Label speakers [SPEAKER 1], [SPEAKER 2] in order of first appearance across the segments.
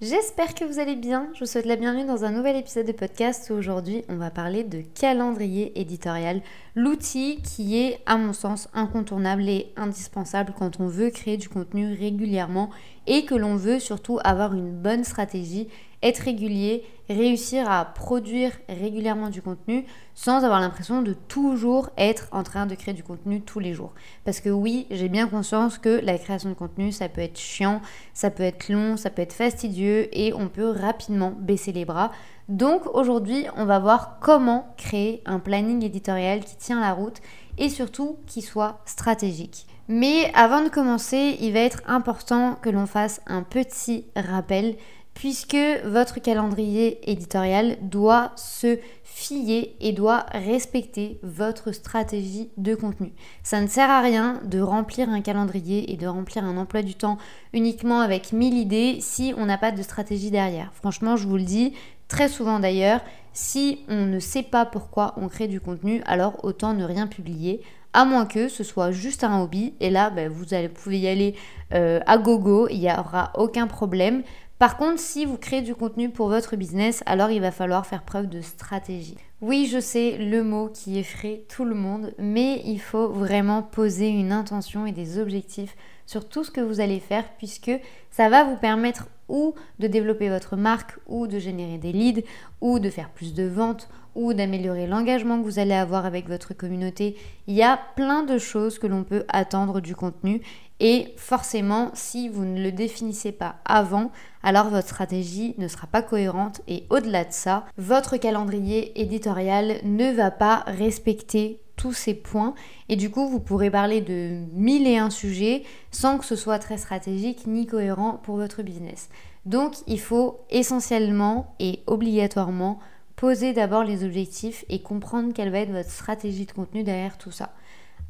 [SPEAKER 1] J'espère que vous allez bien. Je vous souhaite la bienvenue dans un nouvel épisode de podcast où aujourd'hui on va parler de calendrier éditorial, l'outil qui est à mon sens incontournable et indispensable quand on veut créer du contenu régulièrement et que l'on veut surtout avoir une bonne stratégie être régulier, réussir à produire régulièrement du contenu sans avoir l'impression de toujours être en train de créer du contenu tous les jours. Parce que oui, j'ai bien conscience que la création de contenu, ça peut être chiant, ça peut être long, ça peut être fastidieux et on peut rapidement baisser les bras. Donc aujourd'hui, on va voir comment créer un planning éditorial qui tient la route et surtout qui soit stratégique. Mais avant de commencer, il va être important que l'on fasse un petit rappel puisque votre calendrier éditorial doit se fier et doit respecter votre stratégie de contenu. Ça ne sert à rien de remplir un calendrier et de remplir un emploi du temps uniquement avec 1000 idées si on n'a pas de stratégie derrière. Franchement, je vous le dis très souvent d'ailleurs, si on ne sait pas pourquoi on crée du contenu, alors autant ne rien publier à moins que ce soit juste un hobby. Et là, ben, vous, allez, pouvez y aller euh, à gogo, il n'y aura aucun problème. Par contre, si vous créez du contenu pour votre business, alors il va falloir faire preuve de stratégie. Oui, je sais le mot qui effraie tout le monde, mais il faut vraiment poser une intention et des objectifs sur tout ce que vous allez faire puisque ça va vous permettre ou de développer votre marque ou de générer des leads ou de faire plus de ventes ou d'améliorer l'engagement que vous allez avoir avec votre communauté. Il y a plein de choses que l'on peut attendre du contenu et forcément, si vous ne le définissez pas avant, alors votre stratégie ne sera pas cohérente et au-delà de ça, votre calendrier éditorial ne va pas respecter tous ces points et du coup vous pourrez parler de mille et un sujets sans que ce soit très stratégique ni cohérent pour votre business. Donc il faut essentiellement et obligatoirement poser d'abord les objectifs et comprendre quelle va être votre stratégie de contenu derrière tout ça.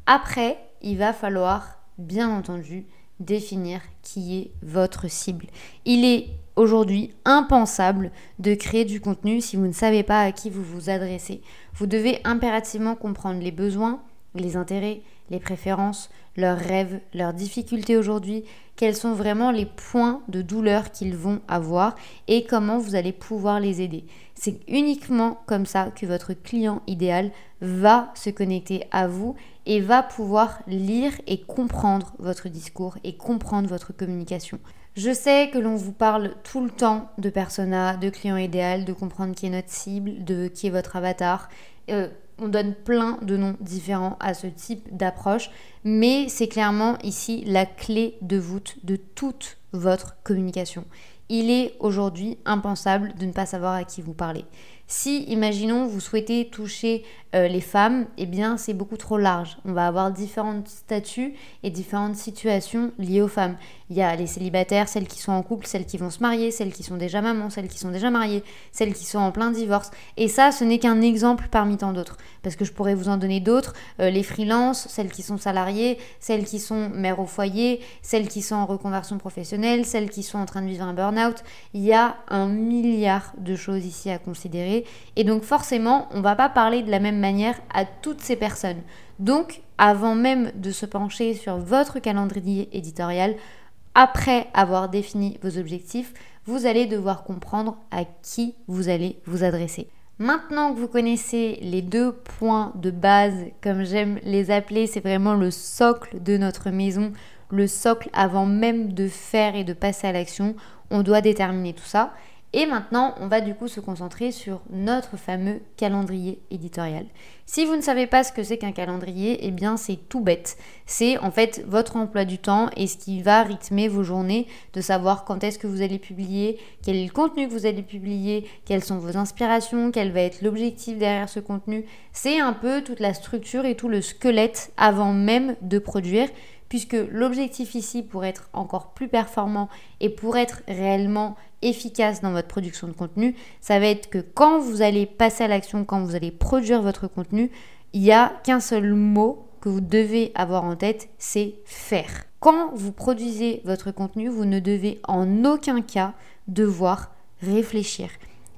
[SPEAKER 1] Après, il va falloir bien entendu définir qui est votre cible. Il est aujourd'hui impensable de créer du contenu si vous ne savez pas à qui vous vous adressez. Vous devez impérativement comprendre les besoins, les intérêts, les préférences, leurs rêves, leurs difficultés aujourd'hui, quels sont vraiment les points de douleur qu'ils vont avoir et comment vous allez pouvoir les aider. C'est uniquement comme ça que votre client idéal va se connecter à vous et va pouvoir lire et comprendre votre discours et comprendre votre communication. Je sais que l'on vous parle tout le temps de persona, de client idéal, de comprendre qui est notre cible, de qui est votre avatar. Euh, on donne plein de noms différents à ce type d'approche, mais c'est clairement ici la clé de voûte de toute votre communication. Il est aujourd'hui impensable de ne pas savoir à qui vous parlez. Si, imaginons, vous souhaitez toucher euh, les femmes, eh bien, c'est beaucoup trop large. On va avoir différents statuts et différentes situations liées aux femmes. Il y a les célibataires, celles qui sont en couple, celles qui vont se marier, celles qui sont déjà mamans, celles qui sont déjà mariées, celles qui sont en plein divorce. Et ça, ce n'est qu'un exemple parmi tant d'autres. Parce que je pourrais vous en donner d'autres. Euh, les freelances, celles qui sont salariées, celles qui sont mères au foyer, celles qui sont en reconversion professionnelle, celles qui sont en train de vivre un burn-out. Il y a un milliard de choses ici à considérer et donc forcément, on va pas parler de la même manière à toutes ces personnes. Donc, avant même de se pencher sur votre calendrier éditorial, après avoir défini vos objectifs, vous allez devoir comprendre à qui vous allez vous adresser. Maintenant que vous connaissez les deux points de base, comme j'aime les appeler, c'est vraiment le socle de notre maison, le socle avant même de faire et de passer à l'action, on doit déterminer tout ça. Et maintenant, on va du coup se concentrer sur notre fameux calendrier éditorial. Si vous ne savez pas ce que c'est qu'un calendrier, eh bien c'est tout bête. C'est en fait votre emploi du temps et ce qui va rythmer vos journées, de savoir quand est-ce que vous allez publier, quel est le contenu que vous allez publier, quelles sont vos inspirations, quel va être l'objectif derrière ce contenu. C'est un peu toute la structure et tout le squelette avant même de produire puisque l'objectif ici pour être encore plus performant et pour être réellement efficace dans votre production de contenu, ça va être que quand vous allez passer à l'action, quand vous allez produire votre contenu, il n'y a qu'un seul mot que vous devez avoir en tête, c'est faire. Quand vous produisez votre contenu, vous ne devez en aucun cas devoir réfléchir.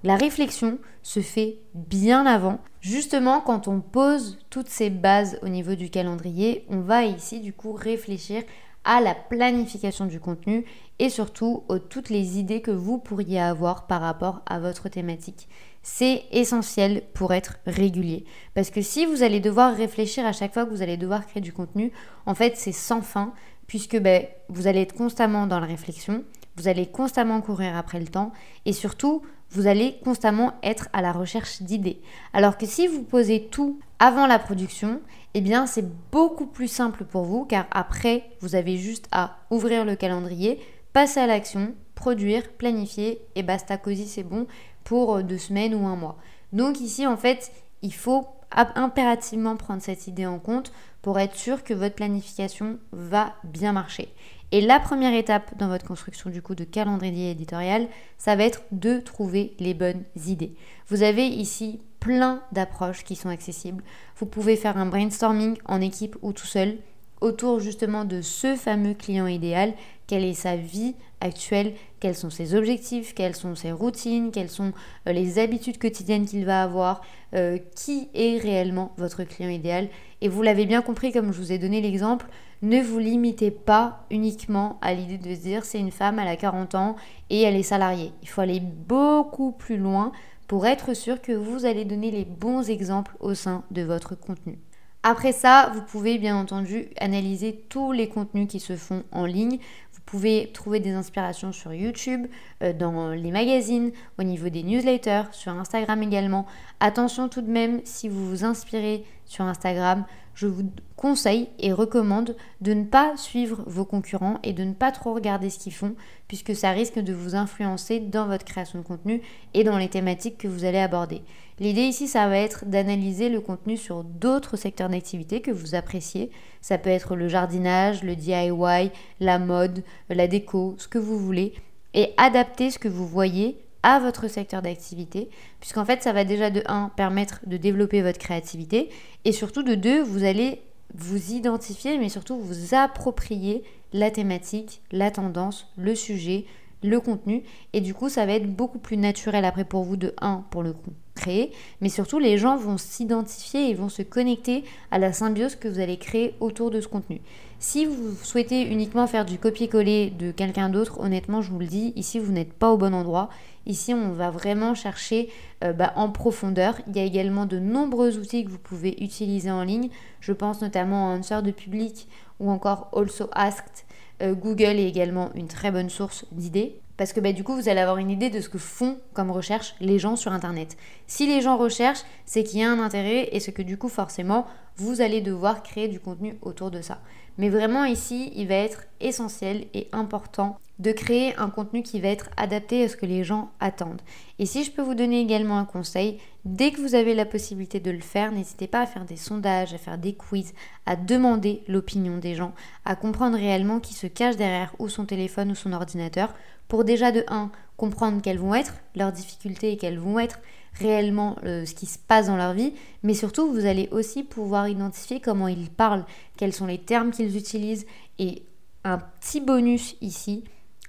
[SPEAKER 1] La réflexion se fait bien avant. Justement, quand on pose toutes ces bases au niveau du calendrier, on va ici du coup réfléchir à la planification du contenu et surtout aux toutes les idées que vous pourriez avoir par rapport à votre thématique. C'est essentiel pour être régulier. Parce que si vous allez devoir réfléchir à chaque fois que vous allez devoir créer du contenu, en fait c'est sans fin puisque ben, vous allez être constamment dans la réflexion, vous allez constamment courir après le temps et surtout vous allez constamment être à la recherche d'idées. Alors que si vous posez tout avant la production, eh bien c'est beaucoup plus simple pour vous car après vous avez juste à ouvrir le calendrier, passer à l'action, produire, planifier et basta cosy c'est bon pour deux semaines ou un mois. Donc ici en fait il faut impérativement prendre cette idée en compte pour être sûr que votre planification va bien marcher. Et la première étape dans votre construction du coup de calendrier éditorial, ça va être de trouver les bonnes idées. Vous avez ici plein d'approches qui sont accessibles. Vous pouvez faire un brainstorming en équipe ou tout seul autour justement de ce fameux client idéal, quelle est sa vie actuelle, quels sont ses objectifs, quelles sont ses routines, quelles sont euh, les habitudes quotidiennes qu'il va avoir, euh, qui est réellement votre client idéal? Et vous l'avez bien compris comme je vous ai donné l'exemple, ne vous limitez pas uniquement à l'idée de se dire c'est une femme, elle a 40 ans et elle est salariée. Il faut aller beaucoup plus loin pour être sûr que vous allez donner les bons exemples au sein de votre contenu. Après ça, vous pouvez bien entendu analyser tous les contenus qui se font en ligne. Vous pouvez trouver des inspirations sur YouTube, euh, dans les magazines, au niveau des newsletters, sur Instagram également. Attention tout de même, si vous vous inspirez sur Instagram, je vous conseille et recommande de ne pas suivre vos concurrents et de ne pas trop regarder ce qu'ils font, puisque ça risque de vous influencer dans votre création de contenu et dans les thématiques que vous allez aborder. L'idée ici, ça va être d'analyser le contenu sur d'autres secteurs d'activité que vous appréciez. Ça peut être le jardinage, le DIY, la mode, la déco, ce que vous voulez, et adapter ce que vous voyez à votre secteur d'activité, puisqu'en fait, ça va déjà de 1 permettre de développer votre créativité, et surtout de 2, vous allez vous identifier, mais surtout vous approprier la thématique, la tendance, le sujet, le contenu, et du coup, ça va être beaucoup plus naturel après pour vous de 1 pour le coup créer, mais surtout les gens vont s'identifier et vont se connecter à la symbiose que vous allez créer autour de ce contenu. Si vous souhaitez uniquement faire du copier-coller de quelqu'un d'autre, honnêtement, je vous le dis, ici vous n'êtes pas au bon endroit. Ici, on va vraiment chercher euh, bah, en profondeur. Il y a également de nombreux outils que vous pouvez utiliser en ligne. Je pense notamment à Answer de Public ou encore Also Asked. Euh, Google est également une très bonne source d'idées parce que bah, du coup, vous allez avoir une idée de ce que font comme recherche les gens sur Internet. Si les gens recherchent, c'est qu'il y a un intérêt et c'est que du coup, forcément, vous allez devoir créer du contenu autour de ça. Mais vraiment ici, il va être essentiel et important de créer un contenu qui va être adapté à ce que les gens attendent. Et si je peux vous donner également un conseil, dès que vous avez la possibilité de le faire, n'hésitez pas à faire des sondages, à faire des quiz, à demander l'opinion des gens, à comprendre réellement qui se cache derrière ou son téléphone ou son ordinateur pour déjà de 1 comprendre quelles vont être leurs difficultés et quelles vont être réellement euh, ce qui se passe dans leur vie, mais surtout vous allez aussi pouvoir identifier comment ils parlent, quels sont les termes qu'ils utilisent et un petit bonus ici,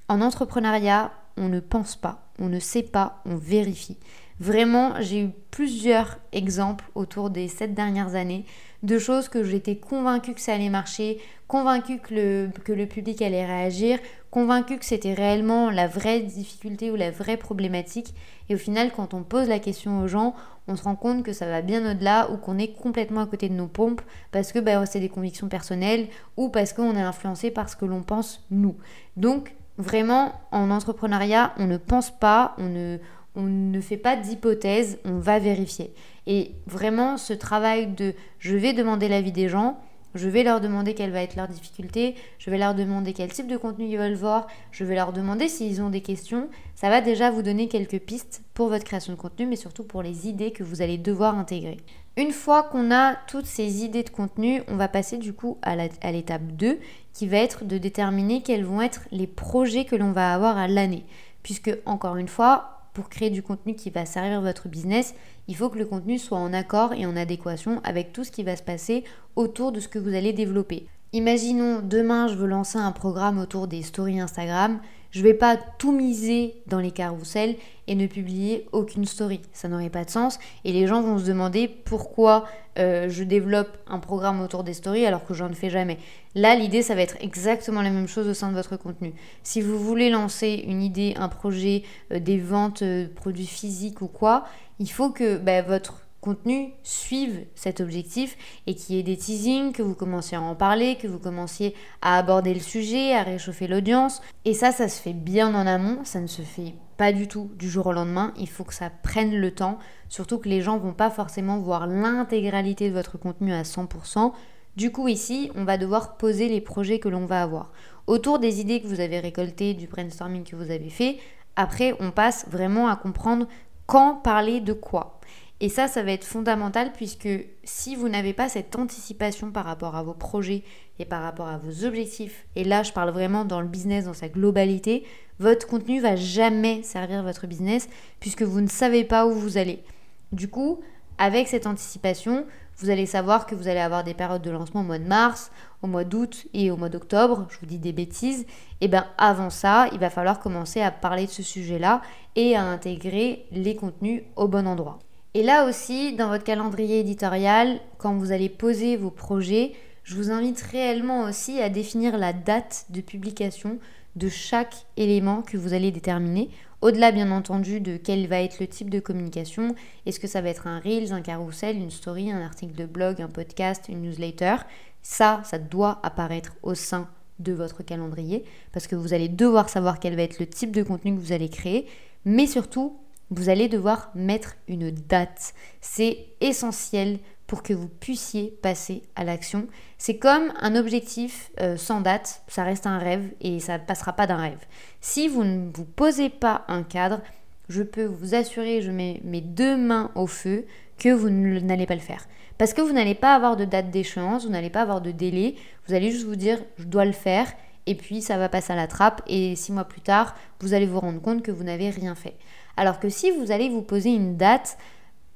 [SPEAKER 1] en entrepreneuriat, on ne pense pas, on ne sait pas, on vérifie. Vraiment, j'ai eu plusieurs exemples autour des sept dernières années de choses que j'étais convaincue que ça allait marcher, convaincue que le, que le public allait réagir, convaincue que c'était réellement la vraie difficulté ou la vraie problématique. Et au final, quand on pose la question aux gens, on se rend compte que ça va bien au-delà ou qu'on est complètement à côté de nos pompes parce que bah, c'est des convictions personnelles ou parce qu'on est influencé par ce que l'on pense nous. Donc, vraiment, en entrepreneuriat, on ne pense pas, on ne on ne fait pas d'hypothèse, on va vérifier. Et vraiment, ce travail de je vais demander l'avis des gens, je vais leur demander quelle va être leur difficulté, je vais leur demander quel type de contenu ils veulent voir, je vais leur demander s'ils ont des questions. Ça va déjà vous donner quelques pistes pour votre création de contenu, mais surtout pour les idées que vous allez devoir intégrer. Une fois qu'on a toutes ces idées de contenu, on va passer du coup à l'étape 2, qui va être de déterminer quels vont être les projets que l'on va avoir à l'année. Puisque, encore une fois, pour créer du contenu qui va servir votre business, il faut que le contenu soit en accord et en adéquation avec tout ce qui va se passer autour de ce que vous allez développer. Imaginons demain je veux lancer un programme autour des stories Instagram. Je vais pas tout miser dans les carousels et ne publier aucune story. Ça n'aurait pas de sens. Et les gens vont se demander pourquoi euh, je développe un programme autour des stories alors que j'en fais jamais. Là, l'idée, ça va être exactement la même chose au sein de votre contenu. Si vous voulez lancer une idée, un projet, euh, des ventes, euh, produits physiques ou quoi, il faut que bah, votre contenu suivent cet objectif et qu'il y ait des teasings, que vous commenciez à en parler, que vous commenciez à aborder le sujet, à réchauffer l'audience. Et ça, ça se fait bien en amont, ça ne se fait pas du tout du jour au lendemain. Il faut que ça prenne le temps, surtout que les gens vont pas forcément voir l'intégralité de votre contenu à 100%. Du coup, ici, on va devoir poser les projets que l'on va avoir. Autour des idées que vous avez récoltées, du brainstorming que vous avez fait, après, on passe vraiment à comprendre quand parler de quoi. Et ça, ça va être fondamental puisque si vous n'avez pas cette anticipation par rapport à vos projets et par rapport à vos objectifs, et là je parle vraiment dans le business dans sa globalité, votre contenu va jamais servir votre business puisque vous ne savez pas où vous allez. Du coup, avec cette anticipation, vous allez savoir que vous allez avoir des périodes de lancement au mois de mars, au mois d'août et au mois d'octobre. Je vous dis des bêtises. Et bien avant ça, il va falloir commencer à parler de ce sujet-là et à intégrer les contenus au bon endroit. Et là aussi, dans votre calendrier éditorial, quand vous allez poser vos projets, je vous invite réellement aussi à définir la date de publication de chaque élément que vous allez déterminer. Au-delà, bien entendu, de quel va être le type de communication. Est-ce que ça va être un Reels, un carousel, une story, un article de blog, un podcast, une newsletter? Ça, ça doit apparaître au sein de votre calendrier parce que vous allez devoir savoir quel va être le type de contenu que vous allez créer, mais surtout vous allez devoir mettre une date. C'est essentiel pour que vous puissiez passer à l'action. C'est comme un objectif euh, sans date, ça reste un rêve et ça ne passera pas d'un rêve. Si vous ne vous posez pas un cadre, je peux vous assurer, je mets mes deux mains au feu, que vous n'allez pas le faire. Parce que vous n'allez pas avoir de date d'échéance, vous n'allez pas avoir de délai, vous allez juste vous dire je dois le faire et puis ça va passer à la trappe et six mois plus tard, vous allez vous rendre compte que vous n'avez rien fait. Alors que si vous allez vous poser une date,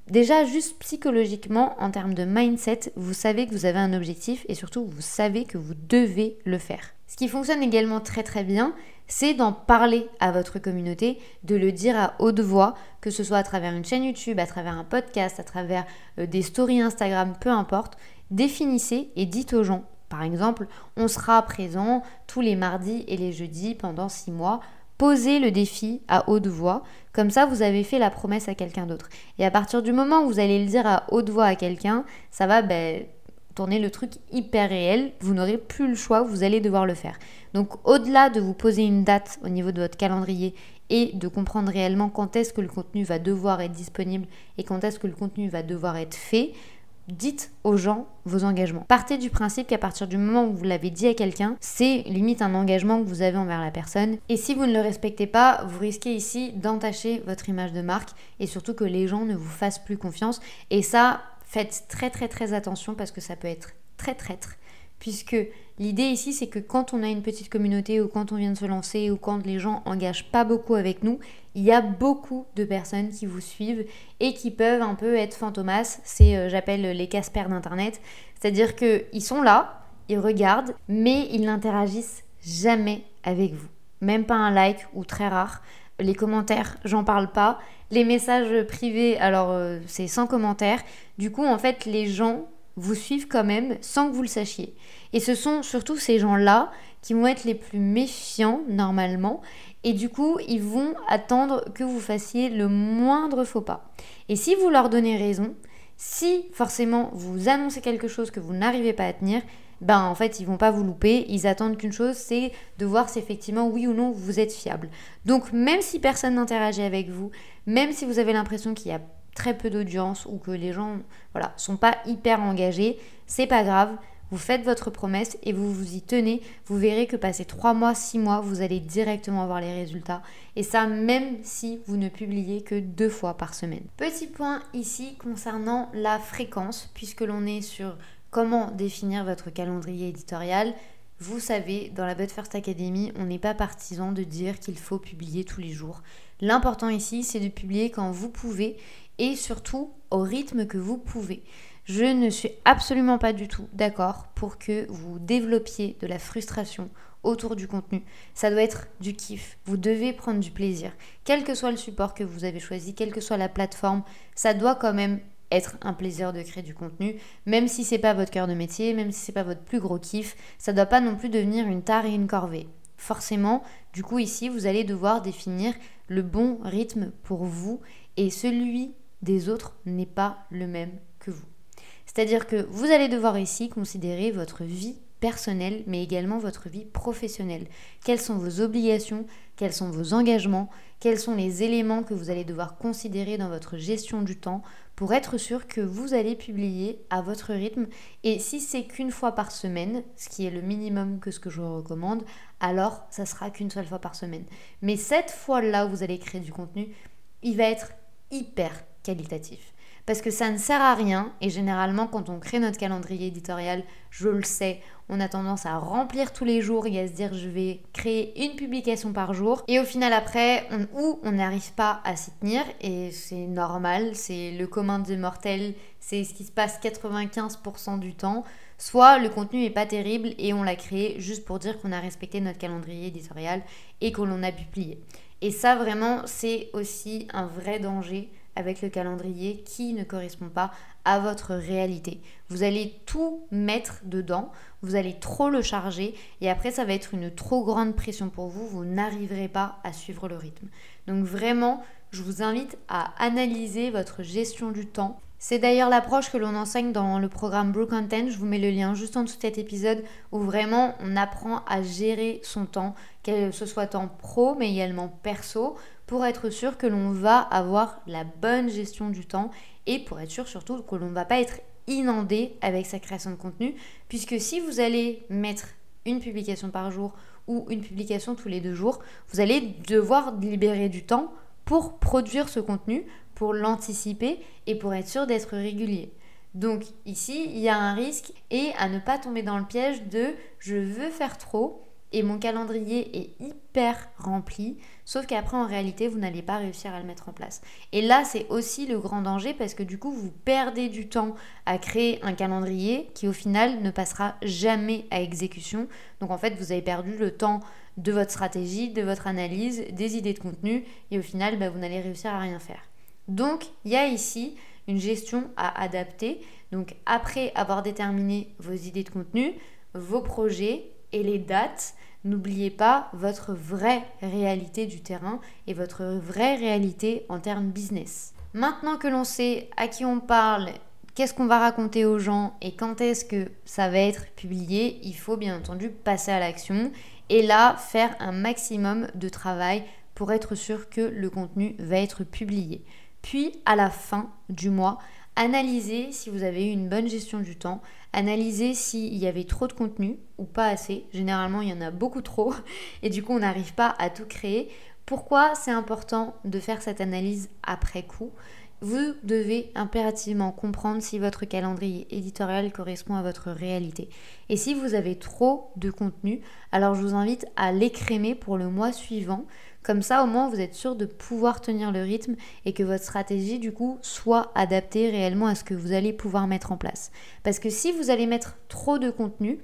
[SPEAKER 1] déjà juste psychologiquement, en termes de mindset, vous savez que vous avez un objectif et surtout vous savez que vous devez le faire. Ce qui fonctionne également très très bien, c'est d'en parler à votre communauté, de le dire à haute voix, que ce soit à travers une chaîne YouTube, à travers un podcast, à travers euh, des stories Instagram, peu importe. Définissez et dites aux gens, par exemple, on sera présent tous les mardis et les jeudis pendant six mois posez le défi à haute voix. Comme ça, vous avez fait la promesse à quelqu'un d'autre. Et à partir du moment où vous allez le dire à haute voix à quelqu'un, ça va ben, tourner le truc hyper réel. Vous n'aurez plus le choix, vous allez devoir le faire. Donc au-delà de vous poser une date au niveau de votre calendrier et de comprendre réellement quand est-ce que le contenu va devoir être disponible et quand est-ce que le contenu va devoir être fait, dites aux gens vos engagements. Partez du principe qu'à partir du moment où vous l'avez dit à quelqu'un, c'est limite un engagement que vous avez envers la personne. Et si vous ne le respectez pas, vous risquez ici d'entacher votre image de marque et surtout que les gens ne vous fassent plus confiance. Et ça, faites très très très attention parce que ça peut être très traître puisque l'idée ici c'est que quand on a une petite communauté ou quand on vient de se lancer ou quand les gens engagent pas beaucoup avec nous, il y a beaucoup de personnes qui vous suivent et qui peuvent un peu être fantomas, c'est euh, j'appelle les Casper d'internet, c'est-à-dire qu'ils sont là, ils regardent, mais ils n'interagissent jamais avec vous. Même pas un like ou très rare. Les commentaires, j'en parle pas. Les messages privés, alors euh, c'est sans commentaires. Du coup, en fait, les gens vous suivent quand même sans que vous le sachiez. Et ce sont surtout ces gens-là qui vont être les plus méfiants normalement. Et du coup, ils vont attendre que vous fassiez le moindre faux pas. Et si vous leur donnez raison, si forcément vous annoncez quelque chose que vous n'arrivez pas à tenir, ben en fait ils vont pas vous louper, ils attendent qu'une chose, c'est de voir si effectivement oui ou non vous êtes fiable. Donc même si personne n'interagit avec vous, même si vous avez l'impression qu'il y a très peu d'audience ou que les gens voilà, sont pas hyper engagés, c'est pas grave. Vous faites votre promesse et vous vous y tenez. Vous verrez que passé 3 mois, 6 mois, vous allez directement voir les résultats. Et ça, même si vous ne publiez que deux fois par semaine. Petit point ici concernant la fréquence, puisque l'on est sur comment définir votre calendrier éditorial. Vous savez, dans la But First Academy, on n'est pas partisan de dire qu'il faut publier tous les jours. L'important ici, c'est de publier quand vous pouvez et surtout au rythme que vous pouvez. Je ne suis absolument pas du tout d'accord pour que vous développiez de la frustration autour du contenu. Ça doit être du kiff. Vous devez prendre du plaisir. Quel que soit le support que vous avez choisi, quelle que soit la plateforme, ça doit quand même être un plaisir de créer du contenu, même si c'est pas votre cœur de métier, même si c'est pas votre plus gros kiff, ça doit pas non plus devenir une tare et une corvée. Forcément, du coup ici, vous allez devoir définir le bon rythme pour vous et celui des autres n'est pas le même que vous. C'est-à-dire que vous allez devoir ici considérer votre vie personnelle, mais également votre vie professionnelle. Quelles sont vos obligations, quels sont vos engagements, quels sont les éléments que vous allez devoir considérer dans votre gestion du temps pour être sûr que vous allez publier à votre rythme. Et si c'est qu'une fois par semaine, ce qui est le minimum que ce que je vous recommande, alors ça sera qu'une seule fois par semaine. Mais cette fois-là où vous allez créer du contenu, il va être hyper qualitatif. Parce que ça ne sert à rien, et généralement quand on crée notre calendrier éditorial, je le sais, on a tendance à remplir tous les jours et à se dire je vais créer une publication par jour, et au final après, ou on n'arrive pas à s'y tenir, et c'est normal, c'est le commun des mortels, c'est ce qui se passe 95% du temps, soit le contenu n'est pas terrible et on l'a créé juste pour dire qu'on a respecté notre calendrier éditorial et qu'on l'on a publié. Et ça vraiment, c'est aussi un vrai danger avec le calendrier qui ne correspond pas à votre réalité. Vous allez tout mettre dedans, vous allez trop le charger et après ça va être une trop grande pression pour vous, vous n'arriverez pas à suivre le rythme. Donc vraiment, je vous invite à analyser votre gestion du temps. C'est d'ailleurs l'approche que l'on enseigne dans le programme Brew Content. Je vous mets le lien juste en dessous de cet épisode où vraiment on apprend à gérer son temps, que ce soit temps pro mais également perso, pour être sûr que l'on va avoir la bonne gestion du temps et pour être sûr surtout que l'on ne va pas être inondé avec sa création de contenu, puisque si vous allez mettre une publication par jour ou une publication tous les deux jours, vous allez devoir libérer du temps pour produire ce contenu, pour l'anticiper et pour être sûr d'être régulier. Donc ici, il y a un risque et à ne pas tomber dans le piège de je veux faire trop et mon calendrier est hyper rempli, sauf qu'après en réalité vous n'allez pas réussir à le mettre en place. Et là c'est aussi le grand danger parce que du coup vous perdez du temps à créer un calendrier qui au final ne passera jamais à exécution. Donc en fait vous avez perdu le temps de votre stratégie, de votre analyse, des idées de contenu et au final bah, vous n'allez réussir à rien faire. Donc il y a ici une gestion à adapter. Donc après avoir déterminé vos idées de contenu, vos projets les dates, n'oubliez pas votre vraie réalité du terrain et votre vraie réalité en termes business. Maintenant que l'on sait à qui on parle, qu'est-ce qu'on va raconter aux gens et quand est-ce que ça va être publié, il faut bien entendu passer à l'action et là faire un maximum de travail pour être sûr que le contenu va être publié. Puis à la fin du mois, analysez si vous avez eu une bonne gestion du temps, analyser s'il y avait trop de contenu ou pas assez. Généralement, il y en a beaucoup trop et du coup, on n'arrive pas à tout créer. Pourquoi c'est important de faire cette analyse après coup? Vous devez impérativement comprendre si votre calendrier éditorial correspond à votre réalité. Et si vous avez trop de contenu, alors je vous invite à l'écrémer pour le mois suivant. Comme ça, au moins, vous êtes sûr de pouvoir tenir le rythme et que votre stratégie, du coup, soit adaptée réellement à ce que vous allez pouvoir mettre en place. Parce que si vous allez mettre trop de contenu,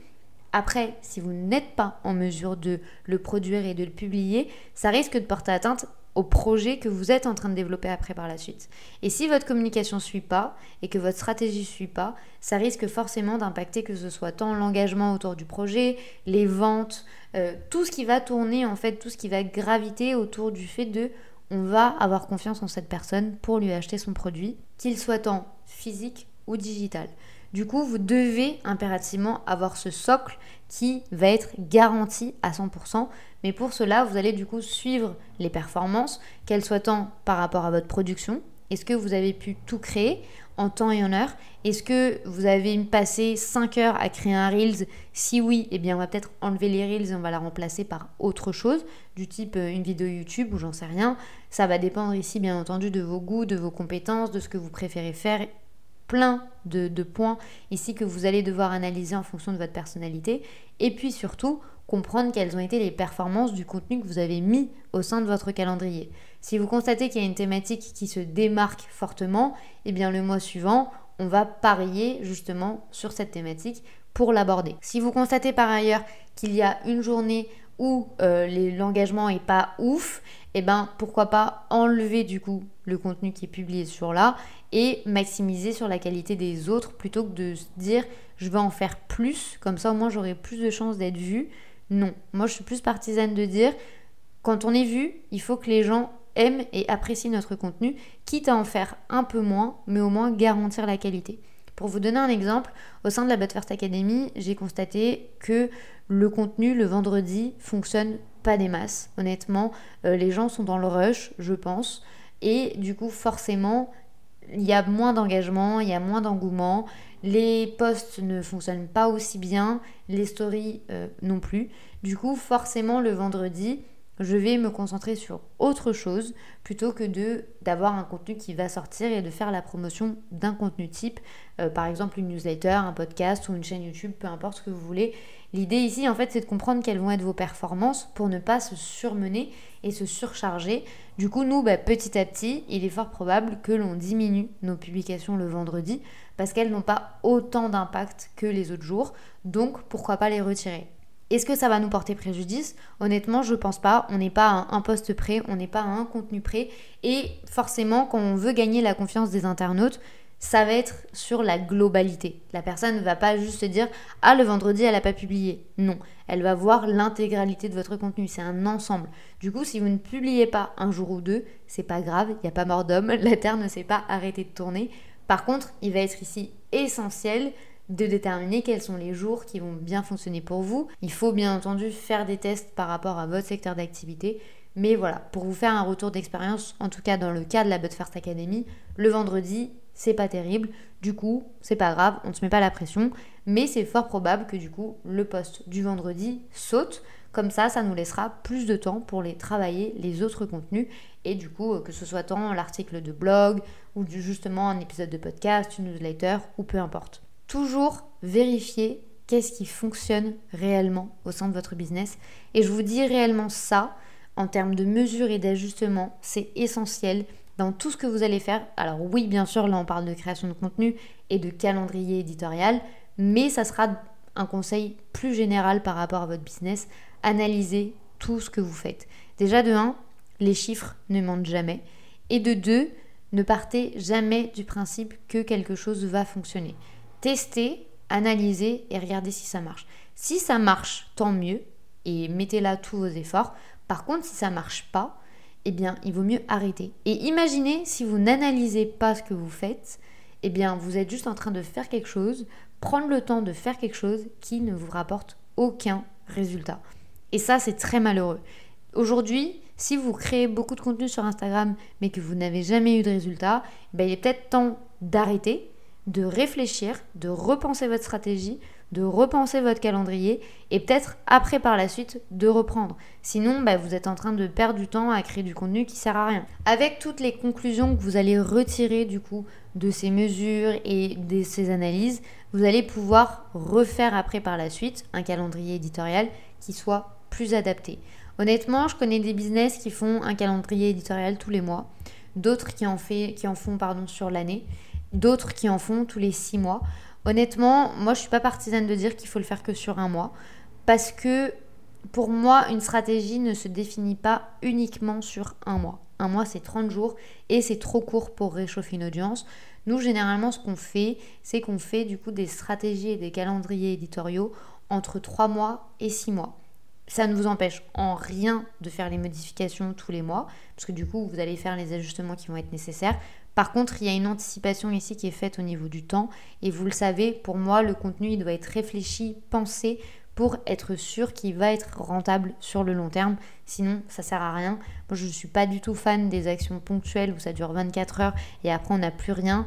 [SPEAKER 1] après, si vous n'êtes pas en mesure de le produire et de le publier, ça risque de porter atteinte au projet que vous êtes en train de développer après par la suite. Et si votre communication ne suit pas et que votre stratégie ne suit pas, ça risque forcément d'impacter que ce soit tant l'engagement autour du projet, les ventes, euh, tout ce qui va tourner en fait, tout ce qui va graviter autour du fait de on va avoir confiance en cette personne pour lui acheter son produit, qu'il soit en physique ou digital. Du coup, vous devez impérativement avoir ce socle qui va être garanti à 100%. Mais pour cela, vous allez du coup suivre les performances, qu'elles soient tant par rapport à votre production. Est-ce que vous avez pu tout créer en temps et en heure Est-ce que vous avez passé 5 heures à créer un Reels? Si oui, eh bien on va peut-être enlever les Reels et on va la remplacer par autre chose, du type euh, une vidéo YouTube ou j'en sais rien. Ça va dépendre ici bien entendu de vos goûts, de vos compétences, de ce que vous préférez faire plein de, points ici que vous allez devoir analyser en fonction de votre personnalité. et puis surtout comprendre quelles ont été les performances du contenu que vous avez mis au sein de votre calendrier. Si vous constatez qu'il y a une thématique qui se démarque fortement, eh bien le mois suivant, on va parier justement sur cette thématique pour l'aborder. Si vous constatez par ailleurs qu'il y a une journée où euh, l'engagement est pas ouf, eh ben pourquoi pas enlever du coup le contenu qui est publié sur là et maximiser sur la qualité des autres plutôt que de se dire je vais en faire plus, comme ça au moins j'aurai plus de chances d'être vu. Non, moi je suis plus partisane de dire quand on est vu, il faut que les gens et apprécient notre contenu, quitte à en faire un peu moins, mais au moins garantir la qualité. Pour vous donner un exemple, au sein de la But First Academy, j'ai constaté que le contenu le vendredi fonctionne pas des masses. Honnêtement, euh, les gens sont dans le rush, je pense, et du coup, forcément, il y a moins d'engagement, il y a moins d'engouement, les posts ne fonctionnent pas aussi bien, les stories euh, non plus. Du coup, forcément, le vendredi, je vais me concentrer sur autre chose plutôt que de d'avoir un contenu qui va sortir et de faire la promotion d'un contenu type, euh, par exemple une newsletter, un podcast ou une chaîne YouTube, peu importe ce que vous voulez. L'idée ici, en fait, c'est de comprendre quelles vont être vos performances pour ne pas se surmener et se surcharger. Du coup, nous, bah, petit à petit, il est fort probable que l'on diminue nos publications le vendredi parce qu'elles n'ont pas autant d'impact que les autres jours. Donc, pourquoi pas les retirer? Est-ce que ça va nous porter préjudice? Honnêtement, je pense pas. On n'est pas à un poste prêt, on n'est pas à un contenu prêt. Et forcément, quand on veut gagner la confiance des internautes, ça va être sur la globalité. La personne ne va pas juste se dire Ah, le vendredi, elle n'a pas publié. Non, elle va voir l'intégralité de votre contenu. C'est un ensemble. Du coup, si vous ne publiez pas un jour ou deux, c'est pas grave, il n'y a pas mort d'homme, la Terre ne s'est pas arrêtée de tourner. Par contre, il va être ici essentiel de déterminer quels sont les jours qui vont bien fonctionner pour vous. Il faut bien entendu faire des tests par rapport à votre secteur d'activité. Mais voilà, pour vous faire un retour d'expérience, en tout cas dans le cas de la But First Academy, le vendredi, c'est pas terrible. Du coup, c'est pas grave, on ne se met pas la pression. Mais c'est fort probable que du coup, le poste du vendredi saute. Comme ça, ça nous laissera plus de temps pour les travailler, les autres contenus. Et du coup, que ce soit tant l'article de blog ou justement un épisode de podcast, une newsletter ou peu importe toujours vérifier qu'est-ce qui fonctionne réellement au sein de votre business. Et je vous dis réellement ça, en termes de mesures et d'ajustements, c'est essentiel dans tout ce que vous allez faire. Alors oui, bien sûr, là on parle de création de contenu et de calendrier éditorial, mais ça sera un conseil plus général par rapport à votre business. Analysez tout ce que vous faites. Déjà de 1, les chiffres ne mentent jamais. Et de 2, ne partez jamais du principe que quelque chose va fonctionner testez, analysez et regardez si ça marche. Si ça marche, tant mieux et mettez là tous vos efforts. Par contre, si ça marche pas, eh bien, il vaut mieux arrêter. Et imaginez si vous n'analysez pas ce que vous faites, eh bien, vous êtes juste en train de faire quelque chose, prendre le temps de faire quelque chose qui ne vous rapporte aucun résultat. Et ça, c'est très malheureux. Aujourd'hui, si vous créez beaucoup de contenu sur Instagram mais que vous n'avez jamais eu de résultat, eh il est peut-être temps d'arrêter de réfléchir, de repenser votre stratégie, de repenser votre calendrier et peut-être après par la suite de reprendre. Sinon, bah, vous êtes en train de perdre du temps à créer du contenu qui sert à rien. Avec toutes les conclusions que vous allez retirer du coup de ces mesures et de ces analyses, vous allez pouvoir refaire après par la suite un calendrier éditorial qui soit plus adapté. Honnêtement, je connais des business qui font un calendrier éditorial tous les mois, d'autres qui en, qui en font pardon, sur l'année d'autres qui en font tous les six mois. Honnêtement, moi je suis pas partisane de dire qu'il faut le faire que sur un mois parce que pour moi, une stratégie ne se définit pas uniquement sur un mois. Un mois, c'est 30 jours et c'est trop court pour réchauffer une audience. Nous, généralement, ce qu'on fait, c'est qu'on fait du coup des stratégies et des calendriers éditoriaux entre 3 mois et 6 mois. Ça ne vous empêche en rien de faire les modifications tous les mois, parce que du coup, vous allez faire les ajustements qui vont être nécessaires. Par contre, il y a une anticipation ici qui est faite au niveau du temps. Et vous le savez, pour moi, le contenu, il doit être réfléchi, pensé pour être sûr qu'il va être rentable sur le long terme. Sinon, ça sert à rien. Moi, je ne suis pas du tout fan des actions ponctuelles où ça dure 24 heures et après on n'a plus rien.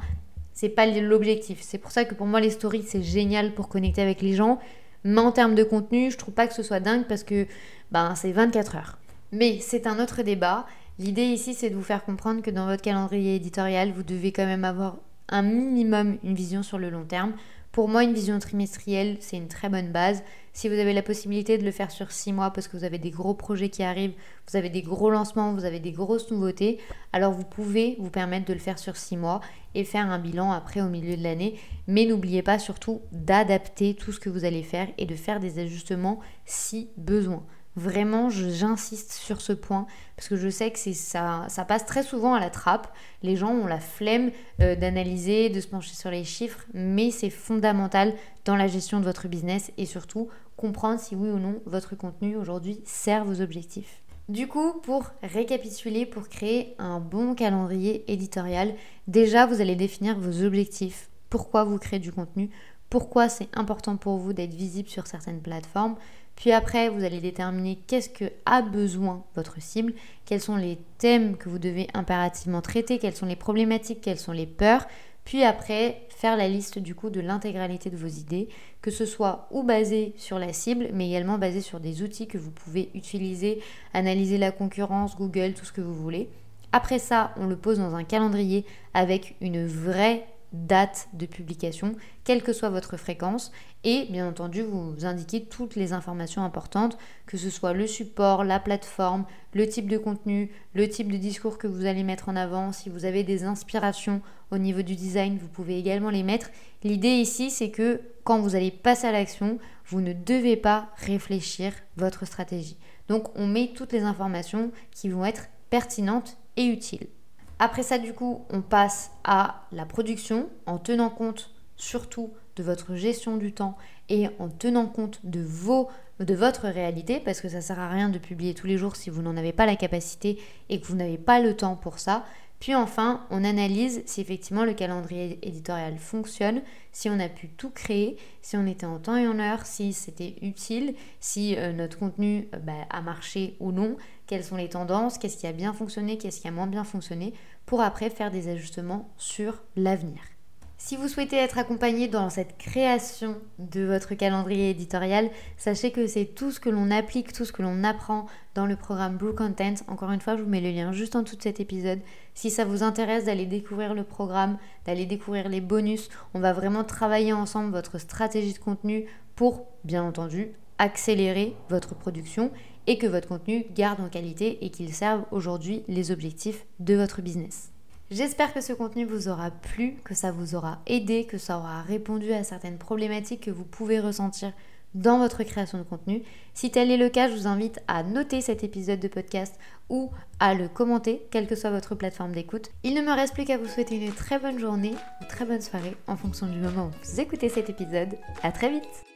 [SPEAKER 1] C'est pas l'objectif. C'est pour ça que pour moi, les stories, c'est génial pour connecter avec les gens. Mais en termes de contenu, je trouve pas que ce soit dingue parce que ben, c'est 24 heures. Mais c'est un autre débat. L'idée ici, c'est de vous faire comprendre que dans votre calendrier éditorial, vous devez quand même avoir un minimum une vision sur le long terme. Pour moi, une vision trimestrielle, c'est une très bonne base. Si vous avez la possibilité de le faire sur 6 mois parce que vous avez des gros projets qui arrivent, vous avez des gros lancements, vous avez des grosses nouveautés, alors vous pouvez vous permettre de le faire sur 6 mois et faire un bilan après au milieu de l'année. Mais n'oubliez pas surtout d'adapter tout ce que vous allez faire et de faire des ajustements si besoin. Vraiment, j'insiste sur ce point parce que je sais que ça, passe très souvent à la trappe. Les gens ont la flemme euh, d'analyser, de se pencher sur les chiffres, mais c'est fondamental dans la gestion de votre business et surtout comprendre si oui ou non votre contenu aujourd'hui sert vos objectifs. Du coup, pour récapituler, pour créer un bon calendrier éditorial, déjà vous allez définir vos objectifs, pourquoi vous créez du contenu, pourquoi c'est important pour vous d'être visible sur certaines plateformes, puis après, vous allez déterminer qu'est-ce que a besoin votre cible, quels sont les thèmes que vous devez impérativement traiter, quelles sont les problématiques, quelles sont les peurs. Puis après, faire la liste du coup de l'intégralité de vos idées, que ce soit ou basé sur la cible, mais également basé sur des outils que vous pouvez utiliser, analyser la concurrence, Google, tout ce que vous voulez. Après ça, on le pose dans un calendrier avec une vraie date de publication, quelle que soit votre fréquence, et bien entendu vous indiquez toutes les informations importantes, que ce soit le support, la plateforme, le type de contenu, le type de discours que vous allez mettre en avant, si vous avez des inspirations au niveau du design, vous pouvez également les mettre. L'idée ici, c'est que quand vous allez passer à l'action, vous ne devez pas réfléchir votre stratégie. Donc on met toutes les informations qui vont être pertinentes et utiles. Après ça, du coup, on passe à la production en tenant compte surtout de votre gestion du temps et en tenant compte de votre réalité parce que ça sert à rien de publier tous les jours si vous n'en avez pas la capacité et que vous n'avez pas le temps pour ça. Puis enfin, on analyse si effectivement le calendrier éditorial fonctionne, si on a pu tout créer, si on était en temps et en heure, si c'était utile, si euh, notre contenu euh, bah, a marché ou non, quelles sont les tendances, qu'est-ce qui a bien fonctionné, qu'est-ce qui a moins bien fonctionné, pour après faire des ajustements sur l'avenir. Si vous souhaitez être accompagné dans cette création de votre calendrier éditorial, sachez que c'est tout ce que l'on applique, tout ce que l'on apprend dans le programme Blue Content. Encore une fois, je vous mets le lien juste en dessous de cet épisode. Si ça vous intéresse d'aller découvrir le programme, d'aller découvrir les bonus, on va vraiment travailler ensemble votre stratégie de contenu pour, bien entendu, accélérer votre production et que votre contenu garde en qualité et qu'il serve aujourd'hui les objectifs de votre business. J'espère que ce contenu vous aura plu, que ça vous aura aidé, que ça aura répondu à certaines problématiques que vous pouvez ressentir dans votre création de contenu. Si tel est le cas, je vous invite à noter cet épisode de podcast ou à le commenter, quelle que soit votre plateforme d'écoute. Il ne me reste plus qu'à vous souhaiter une très bonne journée, une très bonne soirée en fonction du moment où vous écoutez cet épisode. À très vite